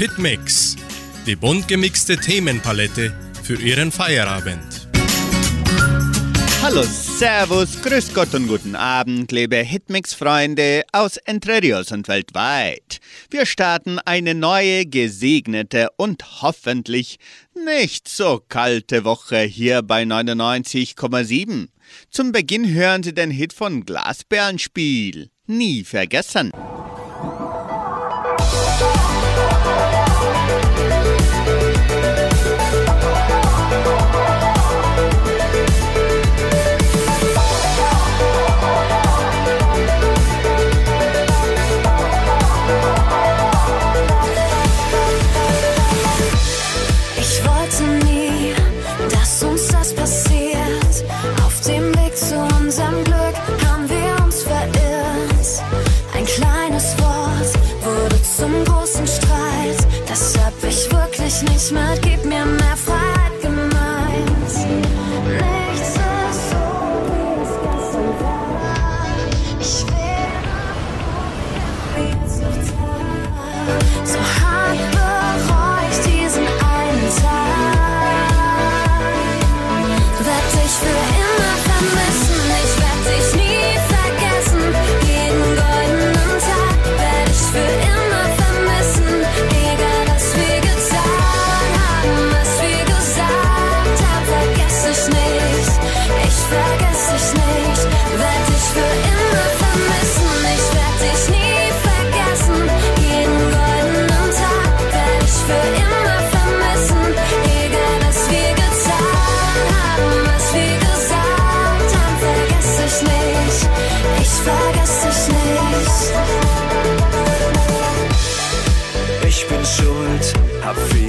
Hitmix, die bunt gemixte Themenpalette für Ihren Feierabend. Hallo, Servus, Grüß Gott und guten Abend, liebe Hitmix-Freunde aus Entre Rios und weltweit. Wir starten eine neue, gesegnete und hoffentlich nicht so kalte Woche hier bei 99,7. Zum Beginn hören Sie den Hit von Glasbärenspiel. Nie vergessen.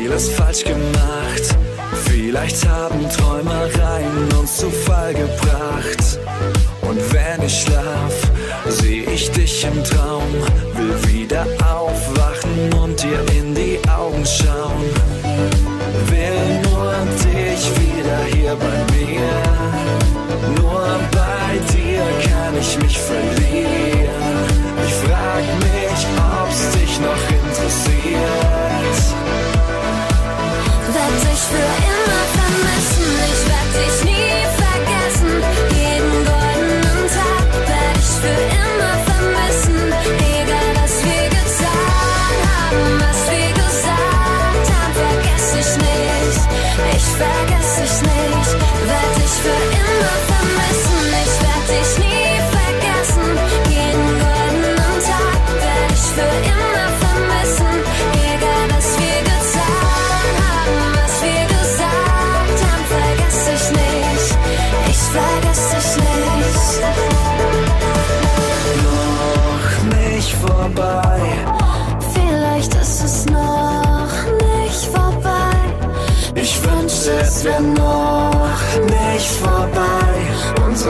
Vieles falsch gemacht. Vielleicht haben Träumereien uns zu Fall gebracht. Und wenn ich schlaf, seh ich dich im Traum, will wieder aufwachen und dir in die Augen schauen. Will nur dich wieder hier bei mir. Sir.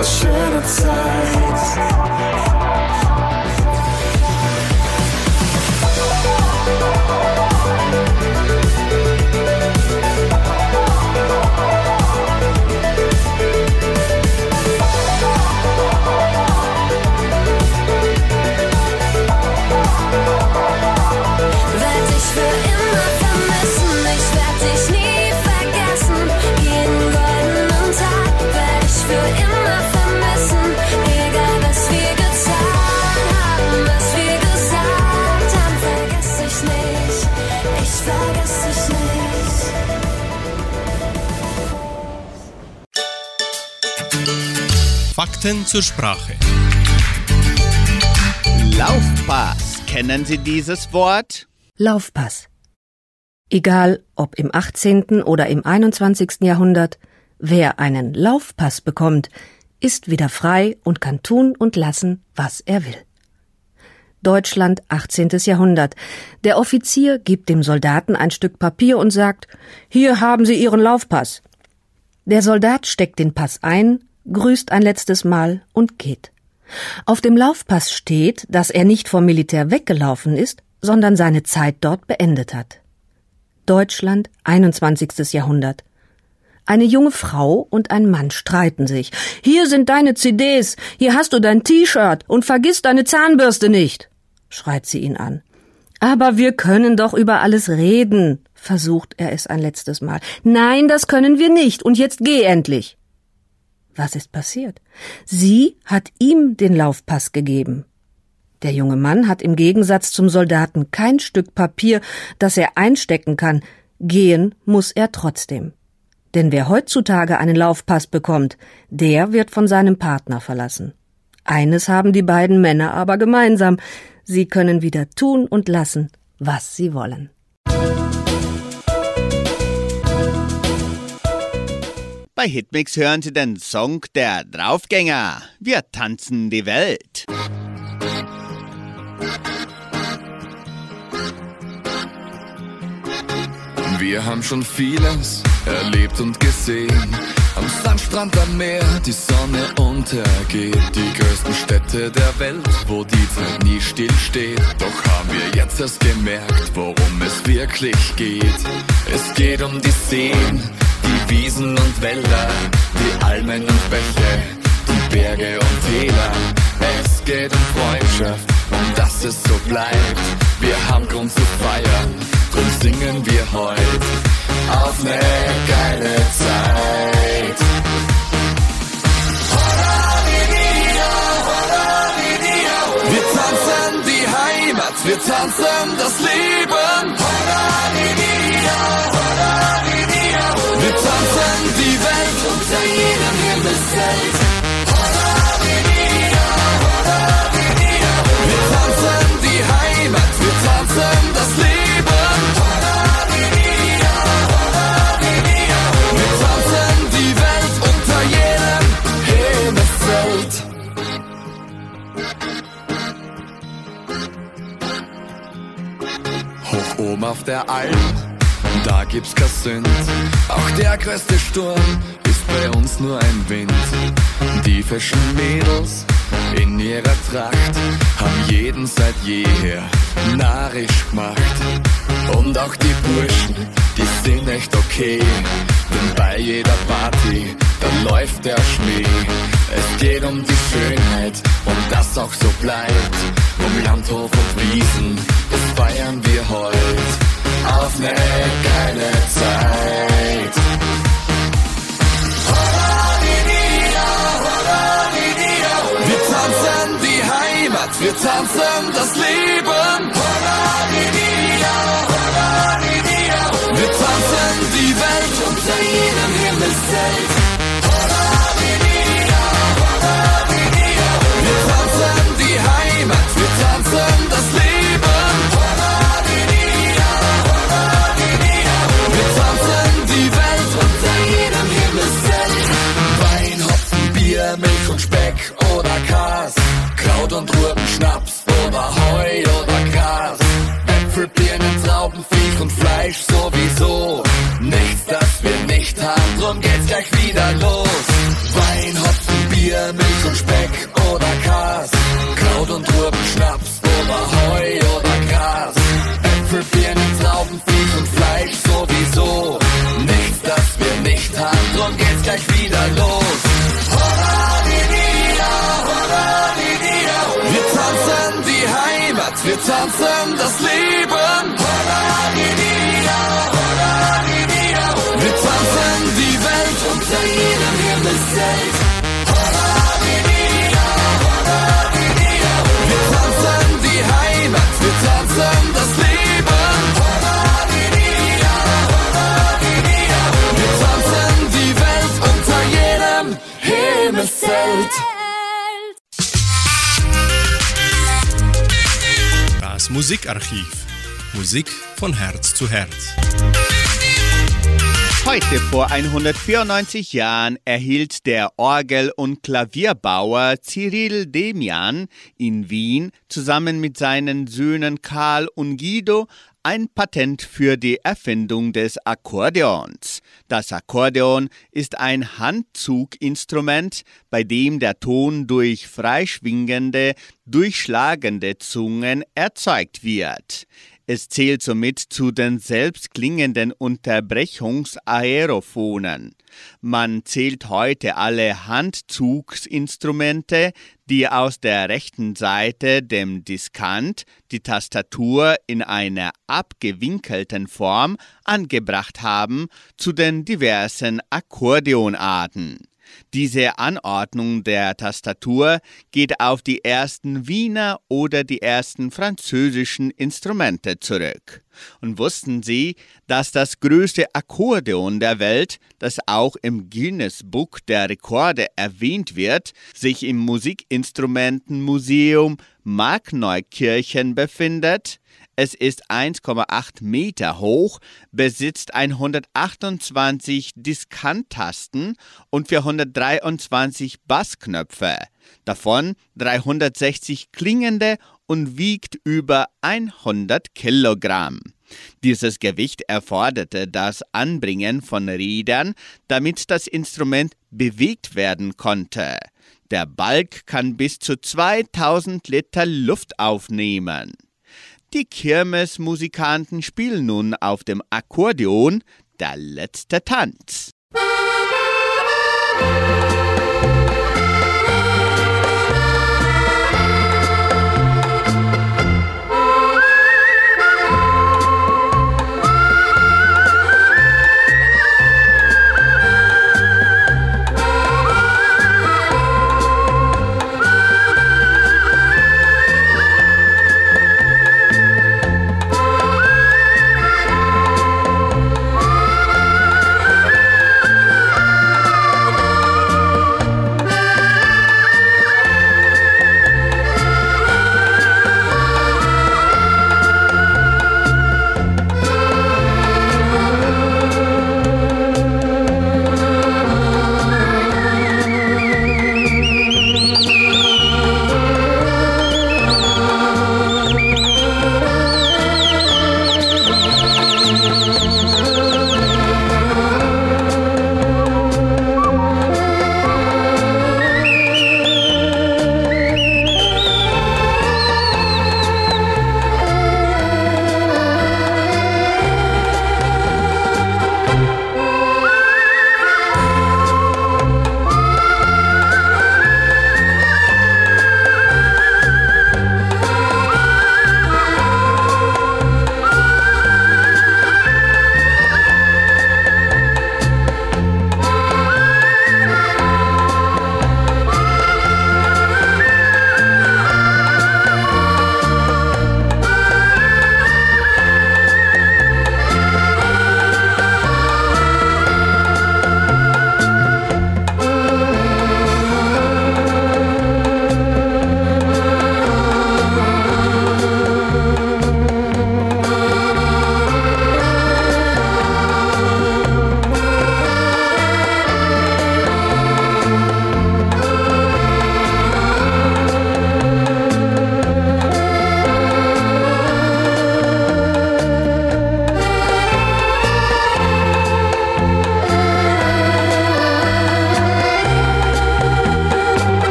Unsere schöne Zeit. Fakten zur Sprache. Laufpass. Kennen Sie dieses Wort? Laufpass. Egal ob im 18. oder im 21. Jahrhundert, wer einen Laufpass bekommt, ist wieder frei und kann tun und lassen, was er will. Deutschland 18. Jahrhundert. Der Offizier gibt dem Soldaten ein Stück Papier und sagt, hier haben Sie Ihren Laufpass. Der Soldat steckt den Pass ein, grüßt ein letztes Mal und geht. Auf dem Laufpass steht, dass er nicht vom Militär weggelaufen ist, sondern seine Zeit dort beendet hat. Deutschland 21. Jahrhundert. Eine junge Frau und ein Mann streiten sich. Hier sind deine CDs, hier hast du dein T-Shirt und vergiss deine Zahnbürste nicht, schreit sie ihn an. Aber wir können doch über alles reden, versucht er es ein letztes Mal. Nein, das können wir nicht, und jetzt geh endlich. Was ist passiert? Sie hat ihm den Laufpass gegeben. Der junge Mann hat im Gegensatz zum Soldaten kein Stück Papier, das er einstecken kann. Gehen muss er trotzdem. Denn wer heutzutage einen Laufpass bekommt, der wird von seinem Partner verlassen. Eines haben die beiden Männer aber gemeinsam. Sie können wieder tun und lassen, was sie wollen. Bei Hitmix hören Sie den Song der Draufgänger. Wir tanzen die Welt. Wir haben schon vieles erlebt und gesehen. Am Sandstrand am Meer die Sonne untergeht. Die größten Städte der Welt, wo die Zeit nie stillsteht. Doch haben wir jetzt erst gemerkt, worum es wirklich geht. Es geht um die Seen, die Wiesen und Wälder, die Almen und Bäche, die Berge und Täler. Es geht um Freundschaft, um dass es so bleibt. Wir haben Grund zu feiern, drum singen wir heute auf ne geile Zeit. Wir tanzen die Heimat, wir tanzen das Leben. Wir tanzen die Welt unter jedem Himmelszelt. Wir tanzen die Heimat, wir tanzen das Leben. Wir tanzen die Welt unter jedem Himmelszelt. Hoch oben auf der Alm, da gibt's Sünd. Auch der größte Sturm ist bei uns nur ein Wind. Die frischen Mädels in ihrer Tracht haben jeden seit jeher narrisch gemacht. Und auch die Burschen, die sind echt okay. Denn bei jeder Party, da läuft der Schnee. Es geht um die Schönheit und das auch so bleibt. Um Landhof und Wiesen, tanzen das Leben. Musikarchiv. Musik von Herz zu Herz. Heute vor 194 Jahren erhielt der Orgel- und Klavierbauer Cyril Demian in Wien zusammen mit seinen Söhnen Karl und Guido ein Patent für die Erfindung des Akkordeons. Das Akkordeon ist ein Handzuginstrument, bei dem der Ton durch freischwingende, durchschlagende Zungen erzeugt wird. Es zählt somit zu den selbstklingenden Unterbrechungsaerophonen. Man zählt heute alle Handzugsinstrumente, die aus der rechten Seite dem Diskant die Tastatur in einer abgewinkelten Form angebracht haben, zu den diversen Akkordeonarten. Diese Anordnung der Tastatur geht auf die ersten Wiener oder die ersten französischen Instrumente zurück. Und wussten Sie, dass das größte Akkordeon der Welt, das auch im Guinness Book der Rekorde erwähnt wird, sich im Musikinstrumentenmuseum Markneukirchen befindet? Es ist 1,8 Meter hoch, besitzt 128 Diskanttasten und 423 Bassknöpfe, davon 360 klingende und wiegt über 100 Kilogramm. Dieses Gewicht erforderte das Anbringen von Rädern, damit das Instrument bewegt werden konnte. Der Balk kann bis zu 2000 Liter Luft aufnehmen. Die Kirmesmusikanten spielen nun auf dem Akkordeon der letzte Tanz. Das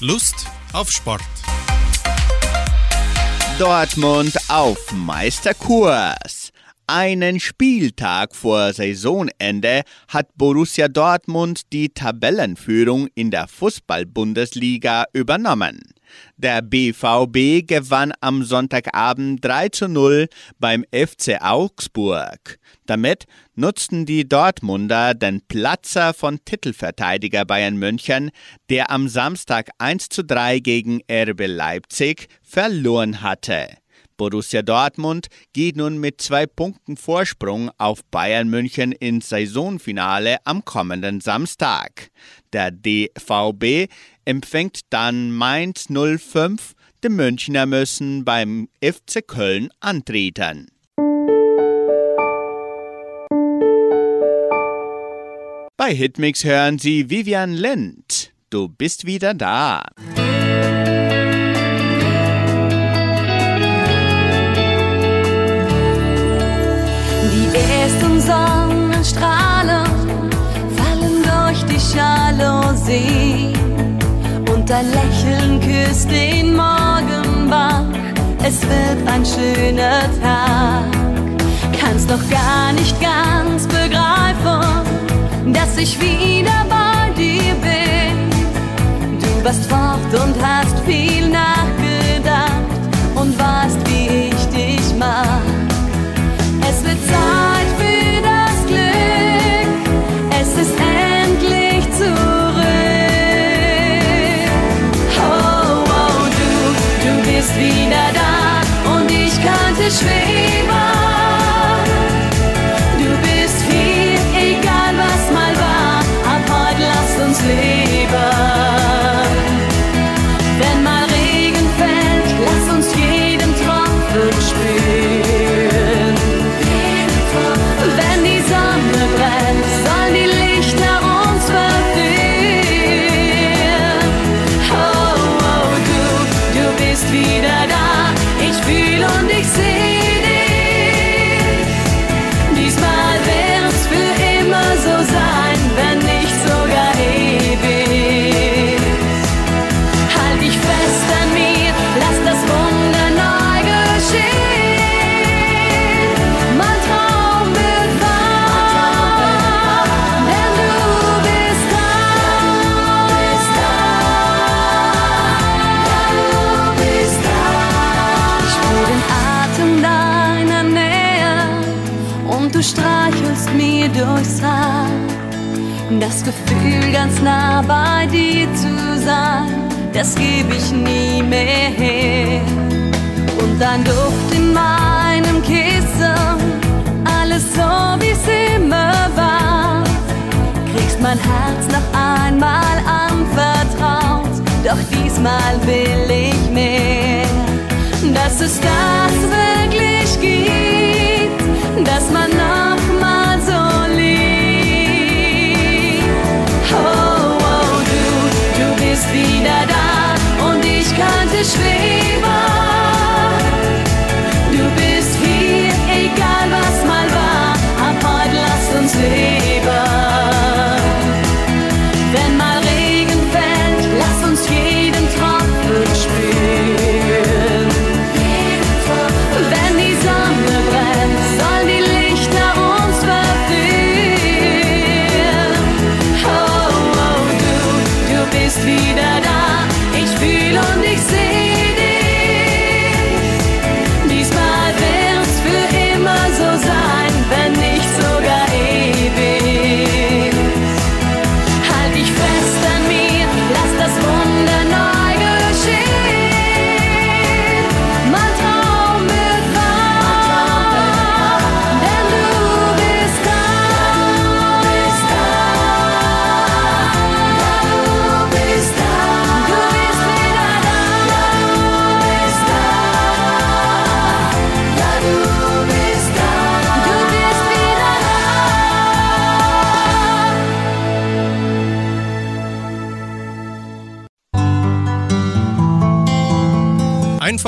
Lust auf Sport. Dortmund auf Meisterkurs. Einen Spieltag vor Saisonende hat Borussia Dortmund die Tabellenführung in der Fußball-Bundesliga übernommen. Der BVB gewann am Sonntagabend 3 zu 0 beim FC Augsburg. Damit nutzten die Dortmunder den Platzer von Titelverteidiger Bayern München, der am Samstag 1 zu 3 gegen RB Leipzig verloren hatte. Borussia Dortmund geht nun mit zwei Punkten Vorsprung auf Bayern München ins Saisonfinale am kommenden Samstag. Der DVB empfängt dann Mainz 05. Die Münchner müssen beim FC Köln antreten. Bei Hitmix hören Sie Vivian Lind. Du bist wieder da. Die ersten Sonnenstrahlen fallen durch die Jalousie und dein Lächeln küsst den Morgen wach. Es wird ein schöner Tag. Kannst doch gar nicht ganz begreifen, dass ich wieder bei dir bin. Du warst fort und hast viel nachgedacht und weißt, wie ich dich mag. Es wird Zeit für das Glück. Es ist endlich zurück. Oh, oh, du, du bist wieder da und ich könnte schweben. Du streichelst mir durchs Haar. Das Gefühl, ganz nah bei dir zu sein, das gebe ich nie mehr her. Und dein Duft in meinem Kissen, alles so wie es immer war. Kriegst mein Herz noch einmal anvertraut, doch diesmal will ich mehr. Dass es das wirklich gibt, wieder da und ich könnte schweben.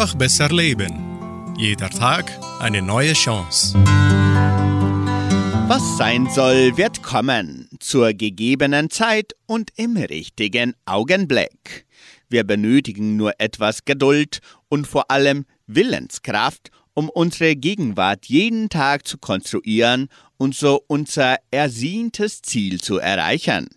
Einfach besser leben. Jeder Tag eine neue Chance. Was sein soll, wird kommen, zur gegebenen Zeit und im richtigen Augenblick. Wir benötigen nur etwas Geduld und vor allem Willenskraft, um unsere Gegenwart jeden Tag zu konstruieren und so unser ersehntes Ziel zu erreichen.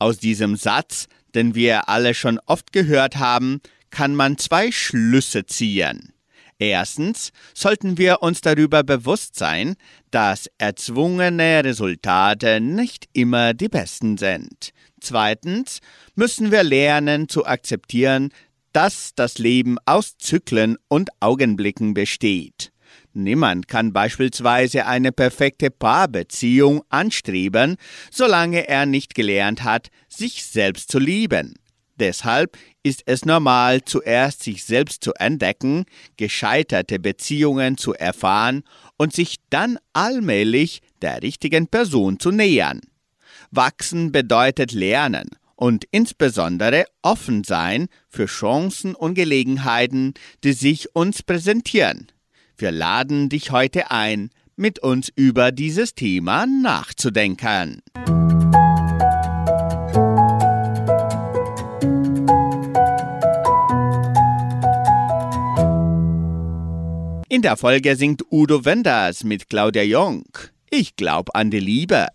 Aus diesem Satz, den wir alle schon oft gehört haben, kann man zwei Schlüsse ziehen. Erstens sollten wir uns darüber bewusst sein, dass erzwungene Resultate nicht immer die besten sind. Zweitens müssen wir lernen zu akzeptieren, dass das Leben aus Zyklen und Augenblicken besteht. Niemand kann beispielsweise eine perfekte Paarbeziehung anstreben, solange er nicht gelernt hat, sich selbst zu lieben. Deshalb ist es normal, zuerst sich selbst zu entdecken, gescheiterte Beziehungen zu erfahren und sich dann allmählich der richtigen Person zu nähern. Wachsen bedeutet lernen und insbesondere offen sein für Chancen und Gelegenheiten, die sich uns präsentieren. Wir laden dich heute ein, mit uns über dieses Thema nachzudenken. In der Folge singt Udo Wenders mit Claudia Jung. Ich glaub an die Liebe.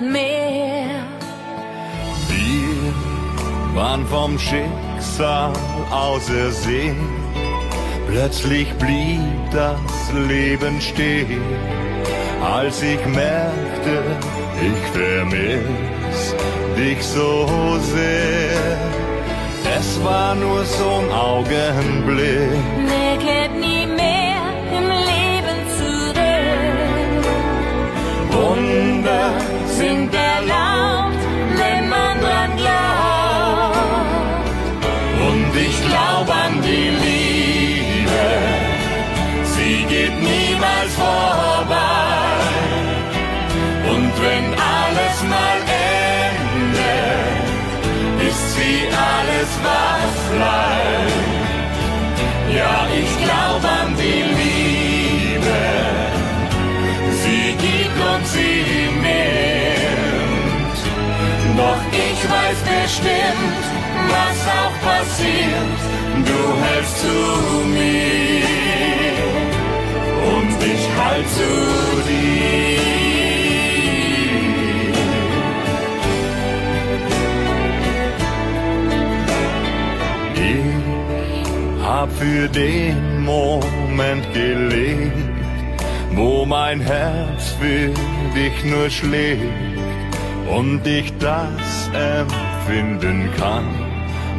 Mehr. Wir waren vom Schicksal ausersehen. Plötzlich blieb das Leben stehen, als ich merkte, ich vermiss dich so sehr. Es war nur so ein Augenblick. Wer kehrt nie mehr im Leben zurück? Wunder Sind erlaubt, wenn man dran glaubt. Und ich glaub an die Liebe, sie geht niemals vorbei. Und wenn alles mal endet, ist sie alles, was bleibt. Ja, ich glaub an die Liebe, sie gibt und sie. Doch ich weiß bestimmt, was auch passiert. Du hältst zu mir und ich halt zu dir. Ich hab für den Moment gelebt, wo mein Herz für dich nur schlägt und ich das empfinden kann,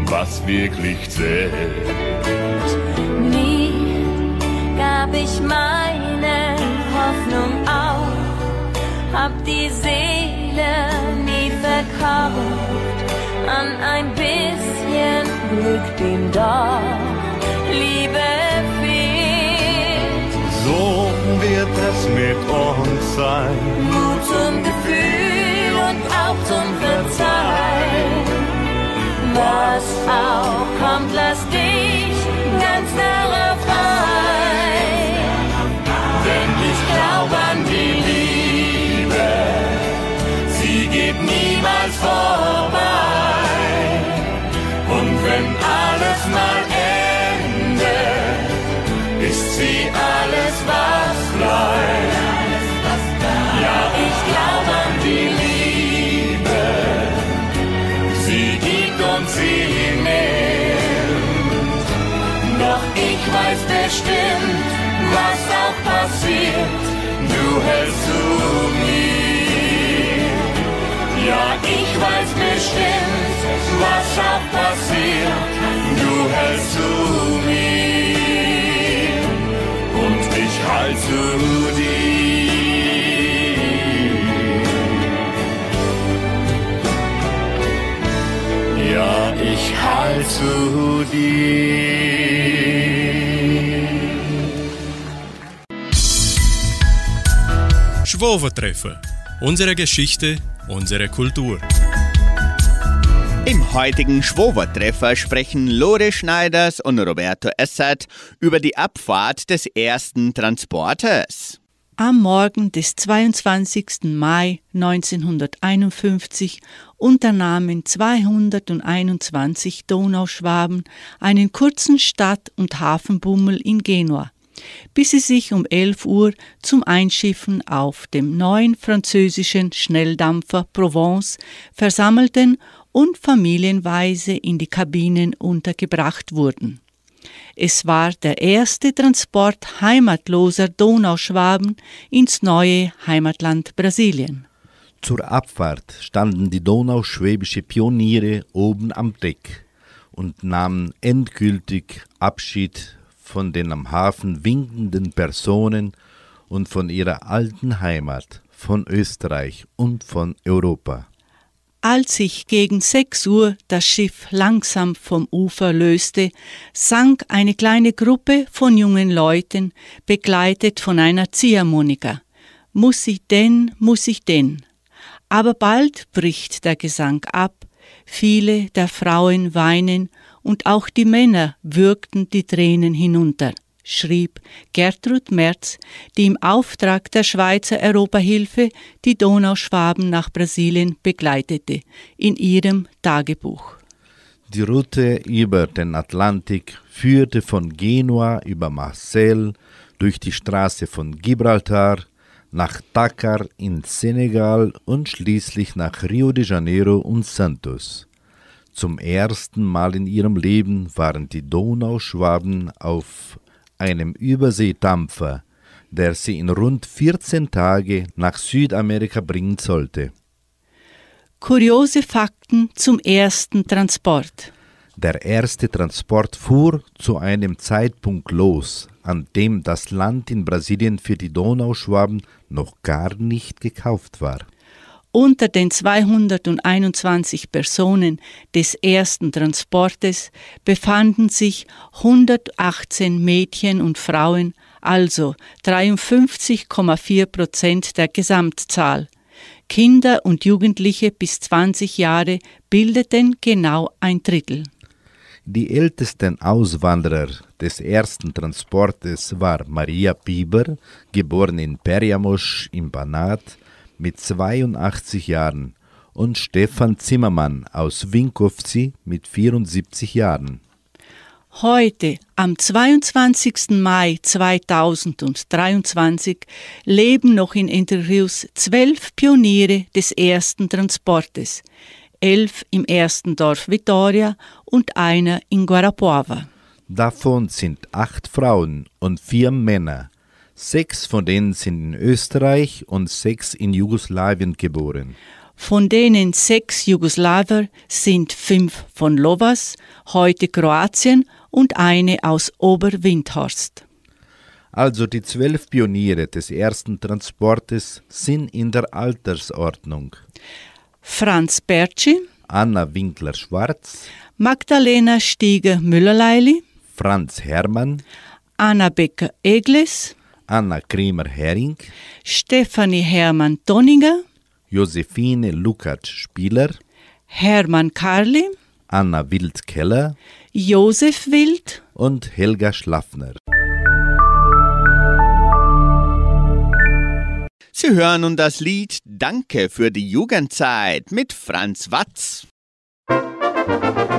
was wirklich zählt. Nie gab ich meine Hoffnung auf, hab die Seele nie verkauft an ein bisschen Glück, dem doch Liebe fehlt. So wird es mit uns sein. Mut zum Gefühl und Verzeihen. Was auch kommt, lass dich ganz darauf ein. Denn ich glaube an die Liebe, sie geht niemals vorbei. Und wenn alles mal endet, ist sie alles, was sie nimmt. Doch ich weiß bestimmt, was auch passiert, du hältst zu mir. Ja, ich weiß bestimmt, was auch passiert, du hältst zu mir. Und ich halt zu dir. Halt zu dir. Schwovertreffen. Unsere Geschichte, unsere Kultur. Im heutigen Schwovertreffer sprechen Lore Schneiders und Roberto Essert über die Abfahrt des ersten Transporters. Am Morgen des 22. Mai 1951 unternahmen 221 Donauschwaben einen kurzen Stadt- und Hafenbummel in Genua, bis sie sich um 11 Uhr zum Einschiffen auf dem neuen französischen Schnelldampfer Provence versammelten und familienweise in die Kabinen untergebracht wurden. Es war der erste Transport heimatloser Donauschwaben ins neue Heimatland Brasilien. Zur Abfahrt standen die donauschwäbische Pioniere oben am Deck und nahmen endgültig Abschied von den am Hafen winkenden Personen und von ihrer alten Heimat, von Österreich und von Europa. Als sich gegen sechs Uhr das Schiff langsam vom Ufer löste, sank eine kleine Gruppe von jungen Leuten, begleitet von einer Ziehharmonika. Muss ich denn, muss ich denn? Aber bald bricht der Gesang ab, viele der Frauen weinen und auch die Männer würgten die Tränen hinunter schrieb Gertrud Merz, die im Auftrag der Schweizer Europahilfe die Donauschwaben nach Brasilien begleitete, in ihrem Tagebuch. Die Route über den Atlantik führte von Genua über Marseille durch die Straße von Gibraltar nach Dakar in Senegal und schließlich nach Rio de Janeiro und Santos. Zum ersten Mal in ihrem Leben waren die Donauschwaben auf einem Überseedampfer, der sie in rund 14 Tage nach Südamerika bringen sollte. Kuriose Fakten zum ersten Transport. Der erste Transport fuhr zu einem Zeitpunkt los, an dem das Land in Brasilien für die Donauschwaben noch gar nicht gekauft war. Unter den 221 Personen des ersten Transportes befanden sich 118 Mädchen und Frauen, also 53,4 Prozent der Gesamtzahl. Kinder und Jugendliche bis 20 Jahre bildeten genau ein Drittel. Die ältesten Auswanderer des ersten Transportes war Maria Bieber, geboren in Periamos im Banat, mit 82 Jahren und Stefan Zimmermann aus Winkovci mit 74 Jahren. Heute, am 22. Mai 2023, leben noch in Interviews zwölf Pioniere des ersten Transportes, elf im ersten Dorf Vitoria und einer in Guarapuava. Davon sind acht Frauen und vier Männer. Sechs von denen sind in Österreich und sechs in Jugoslawien geboren. Von denen sechs Jugoslawer sind fünf von Lovas, heute Kroatien, und eine aus Oberwindhorst. Also die zwölf Pioniere des ersten Transportes sind in der Altersordnung. Franz Bertschi, Anna Winkler-Schwarz, Magdalena Stieger-Müllerleili, Franz Hermann, Anna Becker-Egles, Anna Kremer-Hering, Stefanie Hermann-Donninger, Josephine Lukacs-Spieler, Hermann Karli, Anna Wild-Keller Josef Wild, und Helga Schlaffner. Sie hören nun das Lied Danke für die Jugendzeit mit Franz Watz. Thank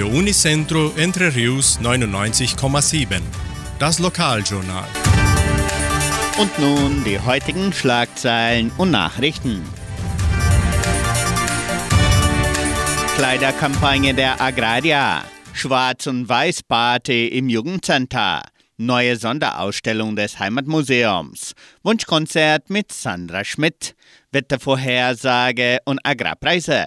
Radio Unicentro Entre Rius 99,7. Das Lokaljournal. Und nun die heutigen Schlagzeilen und Nachrichten. Kleiderkampagne der Agraria. Schwarz- und Weiß-Party im Jugendcenter. Neue Sonderausstellung des Heimatmuseums. Wunschkonzert mit Sandra Schmidt. Wettervorhersage und Agrarpreise.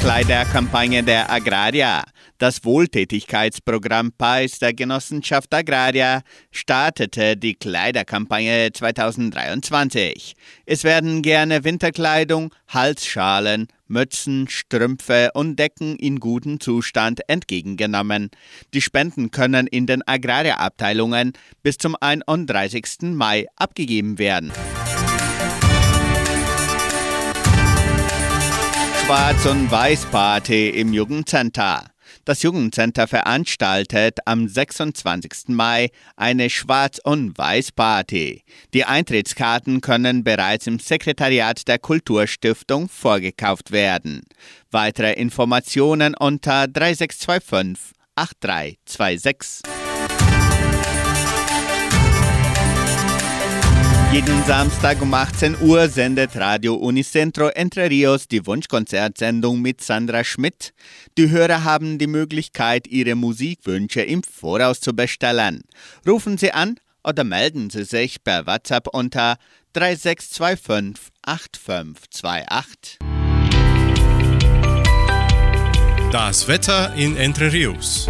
Kleiderkampagne der Agraria. Das Wohltätigkeitsprogramm PAIS der Genossenschaft Agraria startete die Kleiderkampagne 2023. Es werden gerne Winterkleidung, Halsschalen, Mützen, Strümpfe und Decken in gutem Zustand entgegengenommen. Die Spenden können in den Agraria-Abteilungen bis zum 31. Mai abgegeben werden. Schwarz- und Weiß-Party im Jugendcenter. Das Jugendcenter veranstaltet am 26. Mai eine Schwarz- und Weiß-Party. Die Eintrittskarten können bereits im Sekretariat der Kulturstiftung vorgekauft werden. Weitere Informationen unter 3625 8326. Jeden Samstag um 18 Uhr sendet Radio Unicentro Entre Rios die Wunschkonzertsendung mit Sandra Schmidt. Die Hörer haben die Möglichkeit, ihre Musikwünsche im Voraus zu bestellen. Rufen Sie an oder melden Sie sich per WhatsApp unter 3625 8528. Das Wetter in Entre Rios.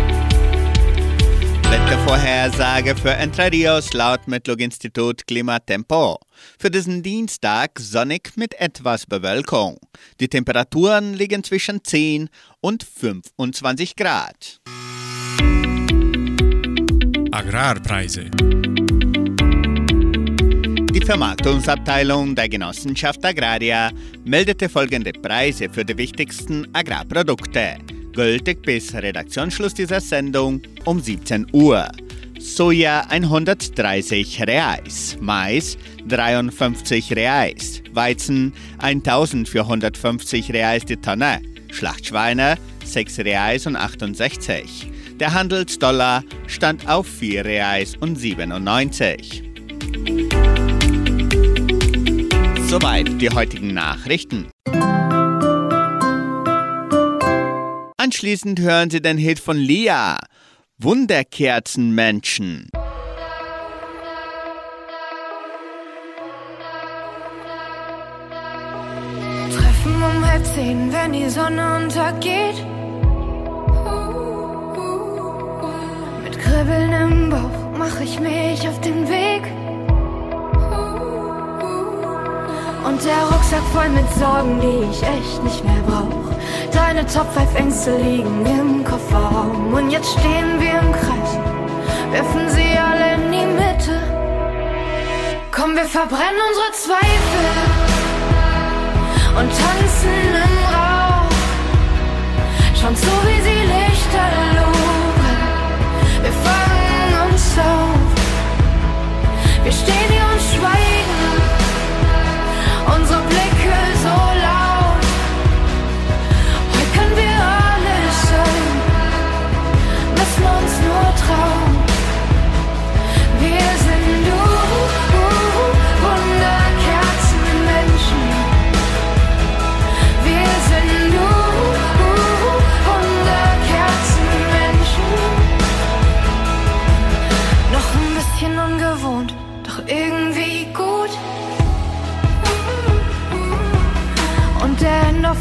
Wettervorhersage für Entre Rios laut Metlog-Institut Klimatempo. Für diesen Dienstag sonnig mit etwas Bewölkung. Die Temperaturen liegen zwischen 10 und 25 Grad. Agrarpreise. Die Vermarktungsabteilung der Genossenschaft Agraria meldete folgende Preise für die wichtigsten Agrarprodukte. Gültig bis Redaktionsschluss dieser Sendung um 17 Uhr. Soja 130 Reais, Mais 53 Reais, Weizen 1450 Reais die Tonne, Schlachtschweine 6 Reais und 68. Der Handelsdollar stand auf 4 Reais und 97. Soweit die heutigen Nachrichten. Anschließend hören Sie den Hit von Lia, Wunderkerzenmenschen. Treffen um halb zehn, wenn die Sonne untergeht. Mit Kribbeln im Bauch mach ich mich auf den Weg. Und der Rucksack voll mit Sorgen, die ich echt nicht mehr brauch. Deine Top 5 Ängste liegen im Kofferraum. Und jetzt stehen wir im Kreis, werfen sie alle in die Mitte. Komm, wir verbrennen unsere Zweifel und tanzen im Rauch. Schauen zu, wie sie Lichter lupen. Wir fangen uns auf. Wir stehen hier und schweigen.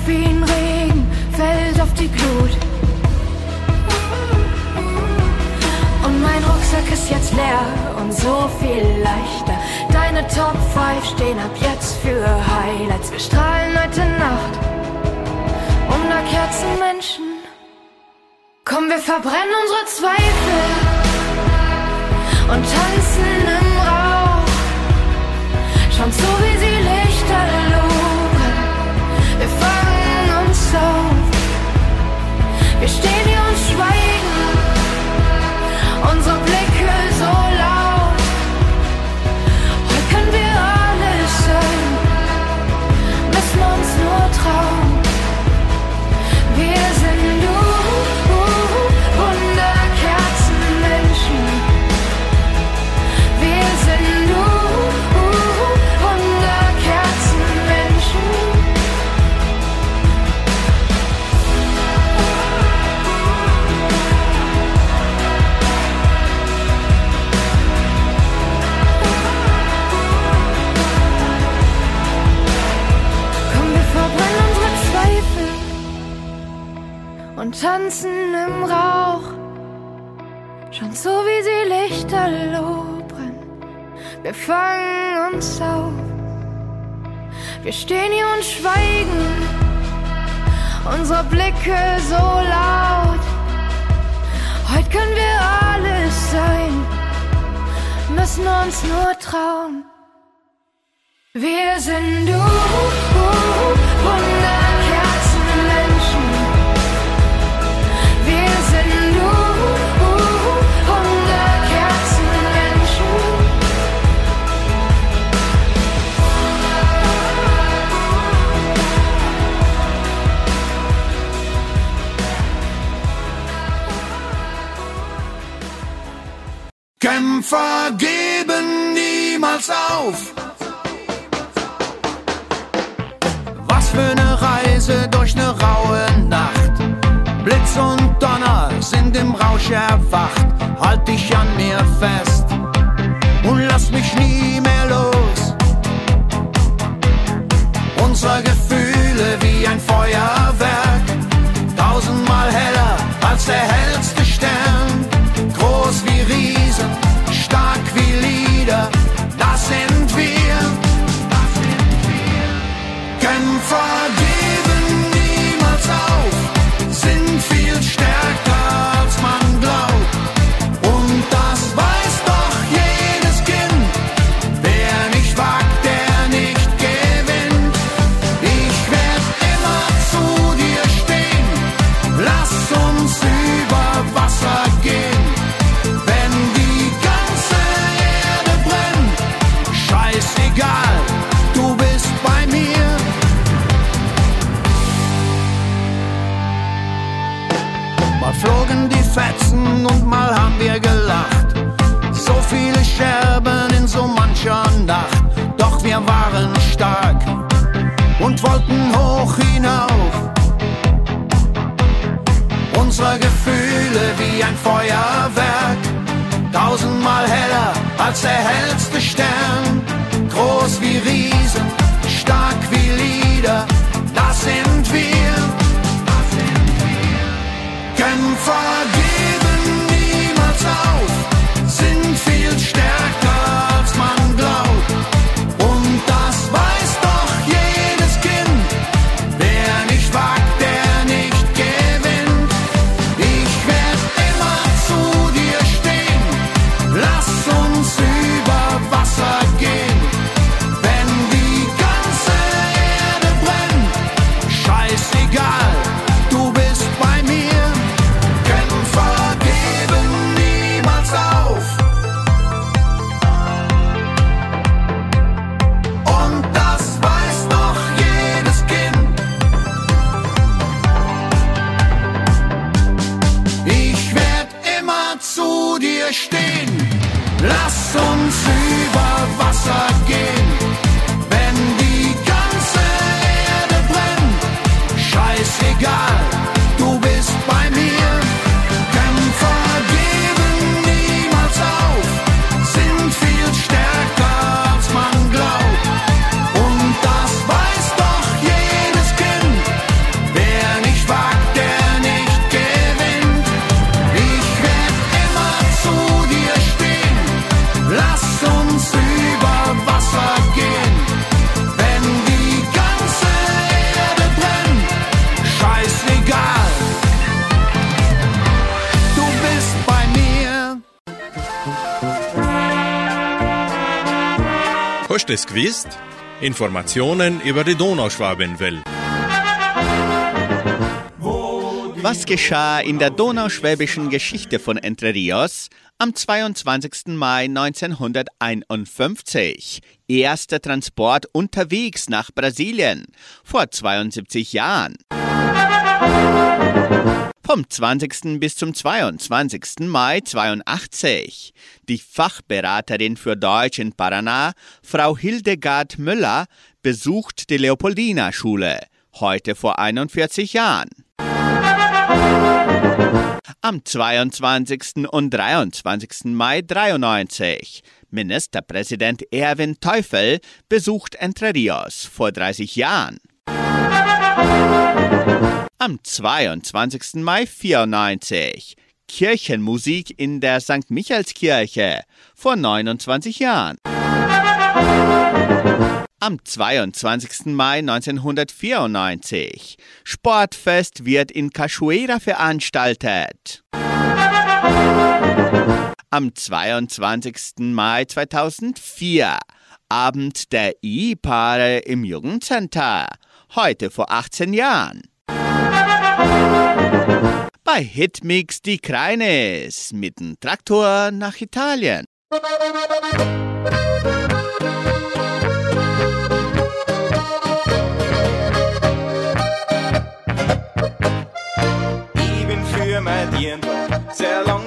wie ein Regen fällt auf die Glut. Und mein Rucksack ist jetzt leer und so viel leichter. Deine Top 5 stehen ab jetzt für Highlights. Wir strahlen heute Nacht unter Kerzenmenschen. Komm, wir verbrennen unsere Zweifel und tanzen im Rauch. Schon so wie wir fangen uns auf. Wir stehen hier und schweigen, unsere Blicke so laut. Heute können wir alles sein, müssen uns nur trauen. Wir sind du, wunderbar. Kämpfer geben niemals auf. Was für eine Reise durch eine raue Nacht. Blitz und Donner sind im Rausch erwacht. Halt dich an mir fest und lass mich nie mehr los. Unsere Gefühle wie ein Feuerwerk, tausendmal heller als der hellste. wieder, das sind wir. Hast du es gewusst? Informationen über die Donauschwabenwelle. Was geschah in der donauschwäbischen Geschichte von Entre Rios am 22. Mai 1951? Erster Transport unterwegs nach Brasilien vor 72 Jahren. Vom 20. bis zum 22. Mai 82. Die Fachberaterin für Deutsch in Paraná, Frau Hildegard Müller, besucht die Leopoldina-Schule, heute vor 41 Jahren. Am 22. und 23. Mai 93. Ministerpräsident Erwin Teufel besucht Entre Rios vor 30 Jahren. Am 22. Mai 94. Kirchenmusik in der St. Michaelskirche vor 29 Jahren. Am 22. Mai 1994. Sportfest wird in Cachoeira veranstaltet. Am 22. Mai 2004. Abend der Ehepaare im Jugendcenter. Heute vor 18 Jahren. Bei Hitmix die Kreines mit dem Traktor nach Italien. Ich bin für mein Tier sehr lange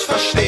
Deutsch verstehen.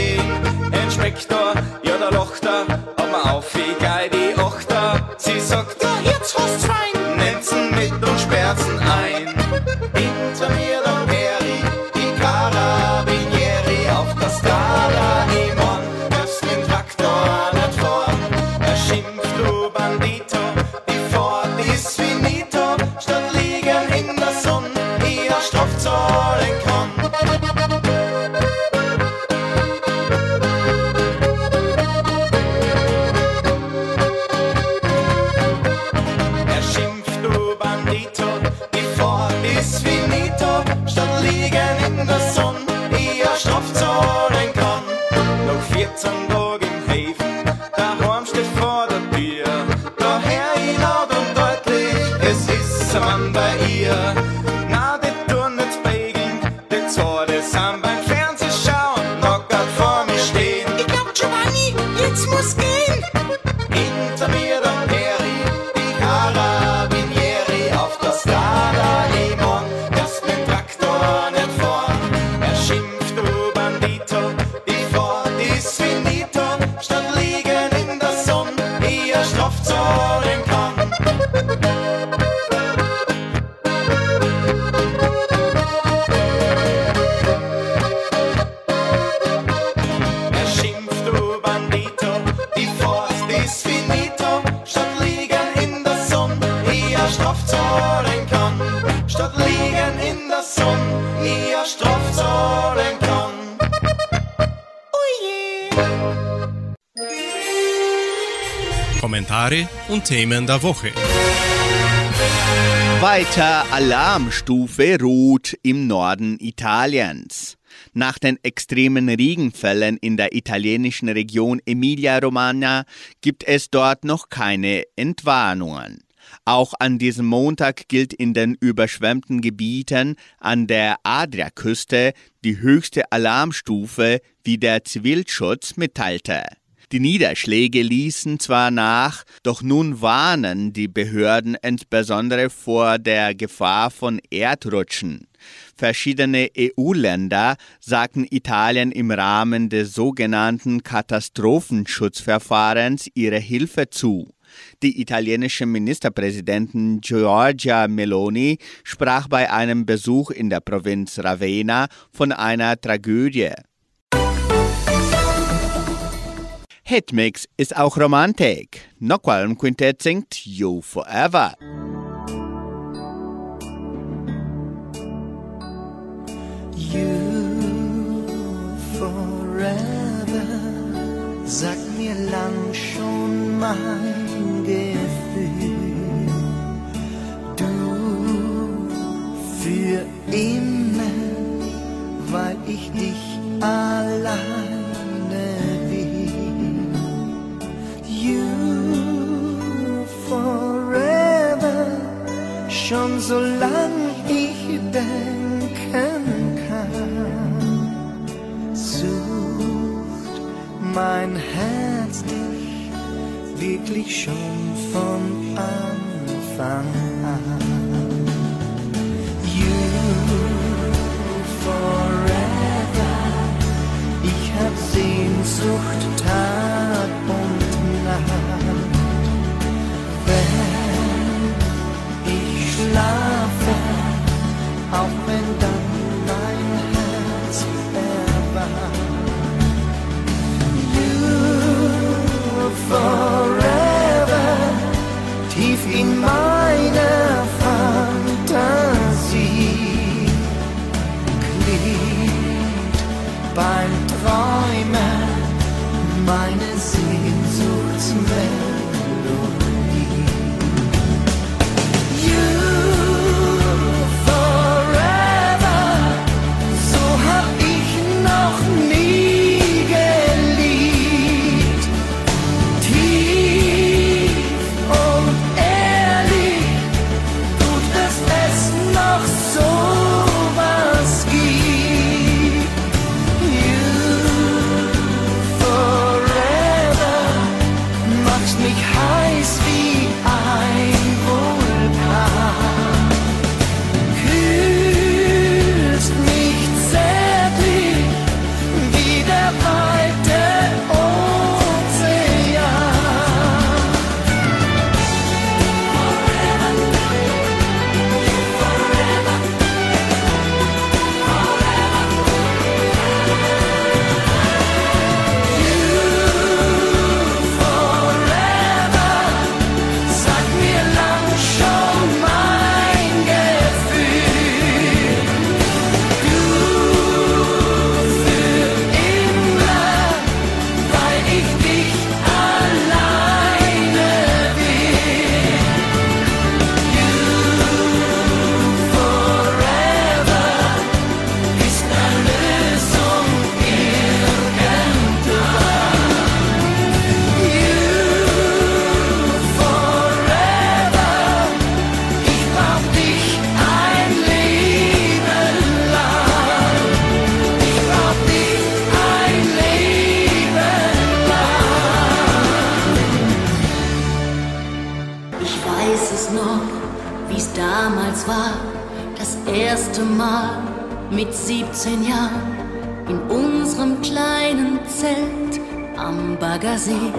Themen der Woche. Weiter Alarmstufe Rot im Norden Italiens. Nach den extremen Regenfällen in der italienischen Region Emilia-Romagna gibt es dort noch keine Entwarnungen. Auch an diesem Montag gilt in den überschwemmten Gebieten an der Adriaküste die höchste Alarmstufe, wie der Zivilschutz mitteilte. Die Niederschläge ließen zwar nach, doch nun warnen die Behörden insbesondere vor der Gefahr von Erdrutschen. Verschiedene EU-Länder sagten Italien im Rahmen des sogenannten Katastrophenschutzverfahrens ihre Hilfe zu. Die italienische Ministerpräsidentin Giorgia Meloni sprach bei einem Besuch in der Provinz Ravenna von einer Tragödie. Hitmix ist auch Romantik. Noqualm Quintett singt You Forever. You forever, sagt mir lang schon mein Gefühl. Du für immer, weil ich dich alleine schon so lang ich denken kann, sucht mein Herz dich wirklich schon von Anfang an. You forever, ich hab Sehnsucht Tag und Nacht. Schlafe, auch wenn dann mein Herz erwacht. You forever, tief in meiner Fantasie, klingt beim Träumen meine Sehnsuchtsmelodie. Weiß es noch, wie's damals war, das erste Mal mit 17 Jahren in unserem kleinen Zelt am Baggersee.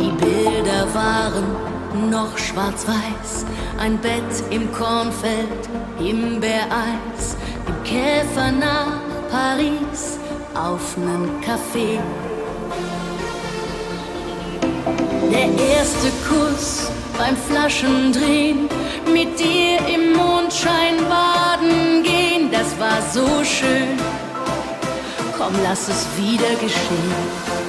Die Bilder waren noch schwarz-weiß, ein Bett im Kornfeld, Himbeereis, im Käfer nach Paris auf nen Café. Der erste Kuss beim Flaschendrehen, mit dir im Mondschein baden gehen, das war so schön. Komm, lass es wieder geschehen.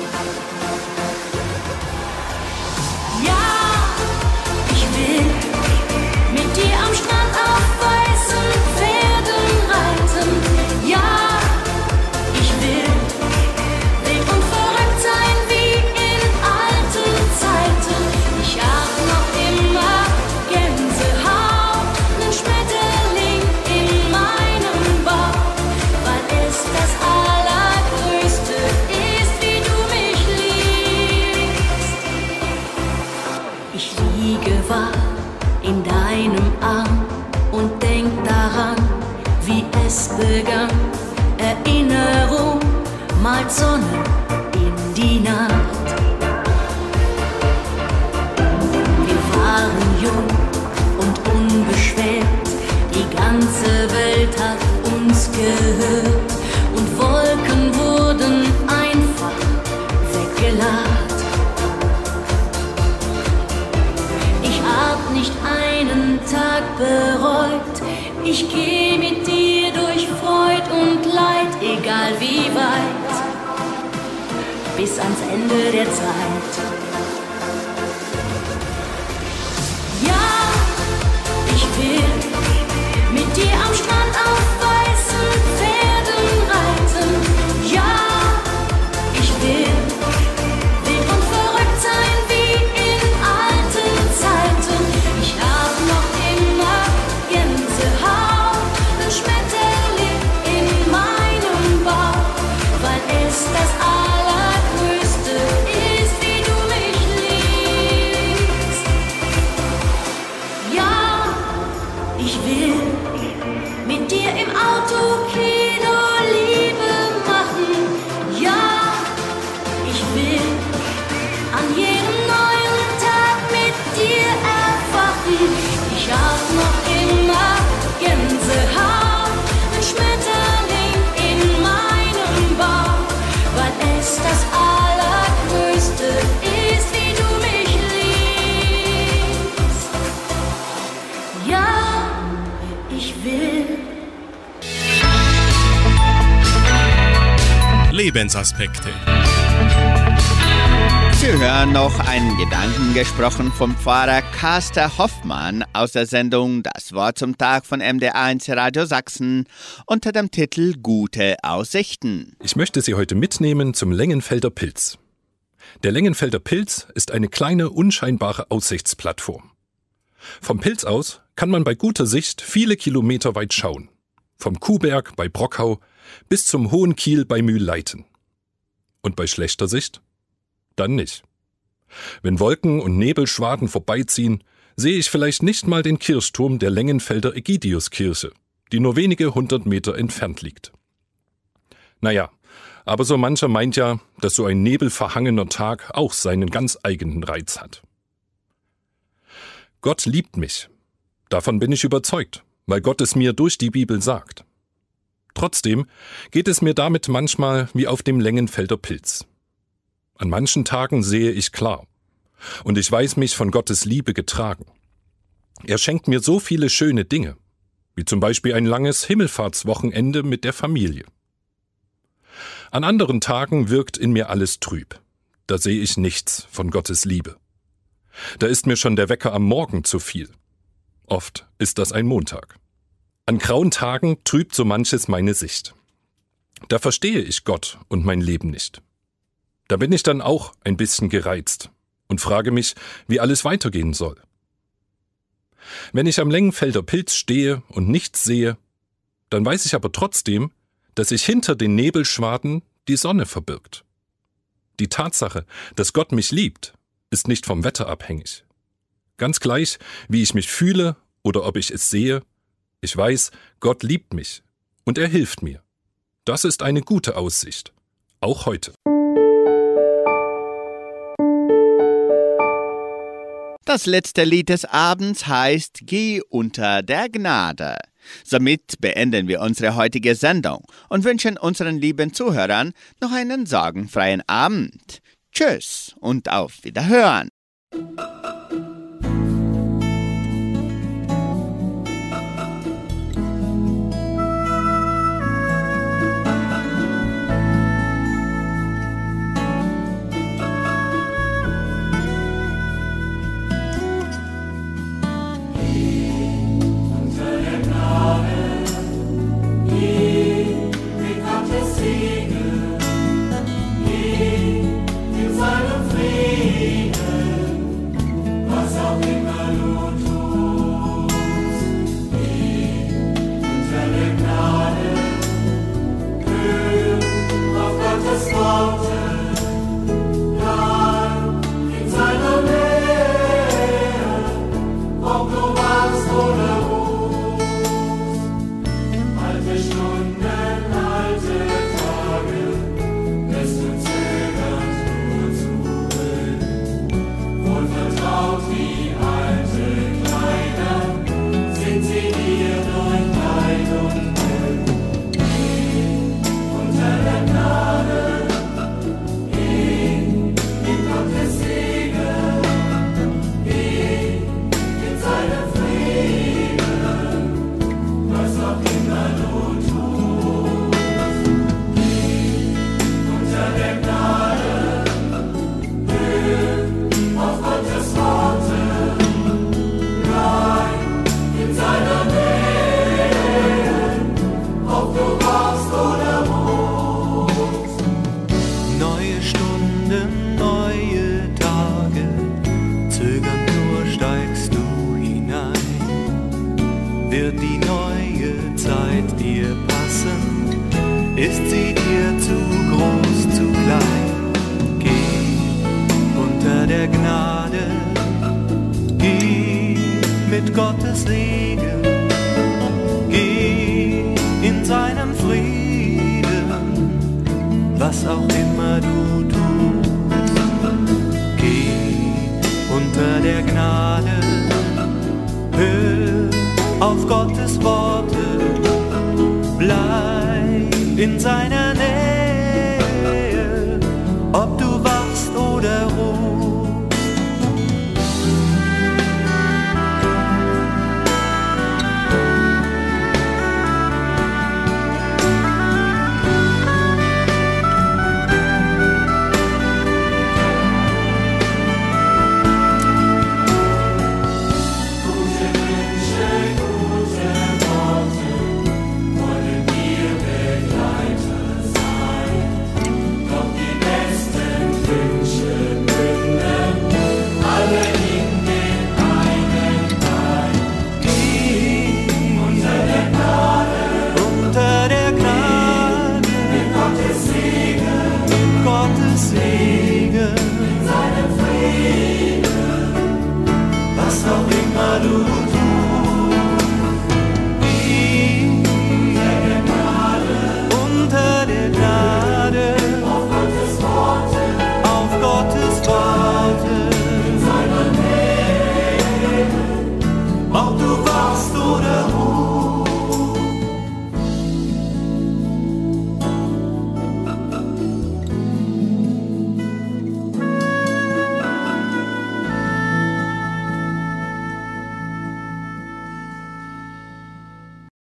Sonne in die Nacht. Wir waren jung und unbeschwert, die ganze Welt hat uns gehört und Wolken wurden einfach weggelacht. Ich hab nicht einen Tag bereut, ich geh mit dir durch Freud und Leid, egal wie weit, bis ans Ende der Zeit. Lebensaspekte. Sie hören noch einen Gedanken gesprochen vom Pfarrer Carster Hoffmann aus der Sendung Das Wort zum Tag von MD1 Radio Sachsen unter dem Titel Gute Aussichten. Ich möchte Sie heute mitnehmen zum Längenfelder Pilz. Der Längenfelder Pilz ist eine kleine, unscheinbare Aussichtsplattform. Vom Pilz aus kann man bei guter Sicht viele Kilometer weit schauen. Vom Kuhberg bei Brockau bis zum Hohen Kiel bei Mühlleiten. Und bei schlechter Sicht? Dann nicht. Wenn Wolken und Nebelschwaden vorbeiziehen, sehe ich vielleicht nicht mal den Kirchturm der Längenfelder Egidiuskirche, die nur wenige hundert Meter entfernt liegt. Naja, aber so mancher meint ja, dass so ein nebelverhangener Tag auch seinen ganz eigenen Reiz hat. Gott liebt mich. Davon bin ich überzeugt, weil Gott es mir durch die Bibel sagt. Trotzdem geht es mir damit manchmal wie auf dem Längenfelder Pilz. An manchen Tagen sehe ich klar. Und ich weiß mich von Gottes Liebe getragen. Er schenkt mir so viele schöne Dinge, wie zum Beispiel ein langes Himmelfahrtswochenende mit der Familie. An anderen Tagen wirkt in mir alles trüb. Da sehe ich nichts von Gottes Liebe. Da ist mir schon der Wecker am Morgen zu viel. Oft ist das ein Montag. An grauen Tagen trübt so manches meine Sicht. Da verstehe ich Gott und mein Leben nicht. Da bin ich dann auch ein bisschen gereizt und frage mich, wie alles weitergehen soll. Wenn ich am Längenfelder Pilz stehe und nichts sehe, dann weiß ich aber trotzdem, dass sich hinter den Nebelschwaden die Sonne verbirgt. Die Tatsache, dass Gott mich liebt, ist nicht vom Wetter abhängig. Ganz gleich, wie ich mich fühle oder ob ich es sehe, ich weiß, Gott liebt mich und er hilft mir. Das ist eine gute Aussicht, auch heute. Das letzte Lied des Abends heißt Geh unter der Gnade. Somit beenden wir unsere heutige Sendung und wünschen unseren lieben Zuhörern noch einen sorgenfreien Abend. Tschüss und auf Wiederhören. Der Gnade, geh mit Gottes Segen, geh in seinem Frieden. Was auch immer du tust. Geh unter der Gnade, hör auf Gottes Worte, bleib in seiner Nähe.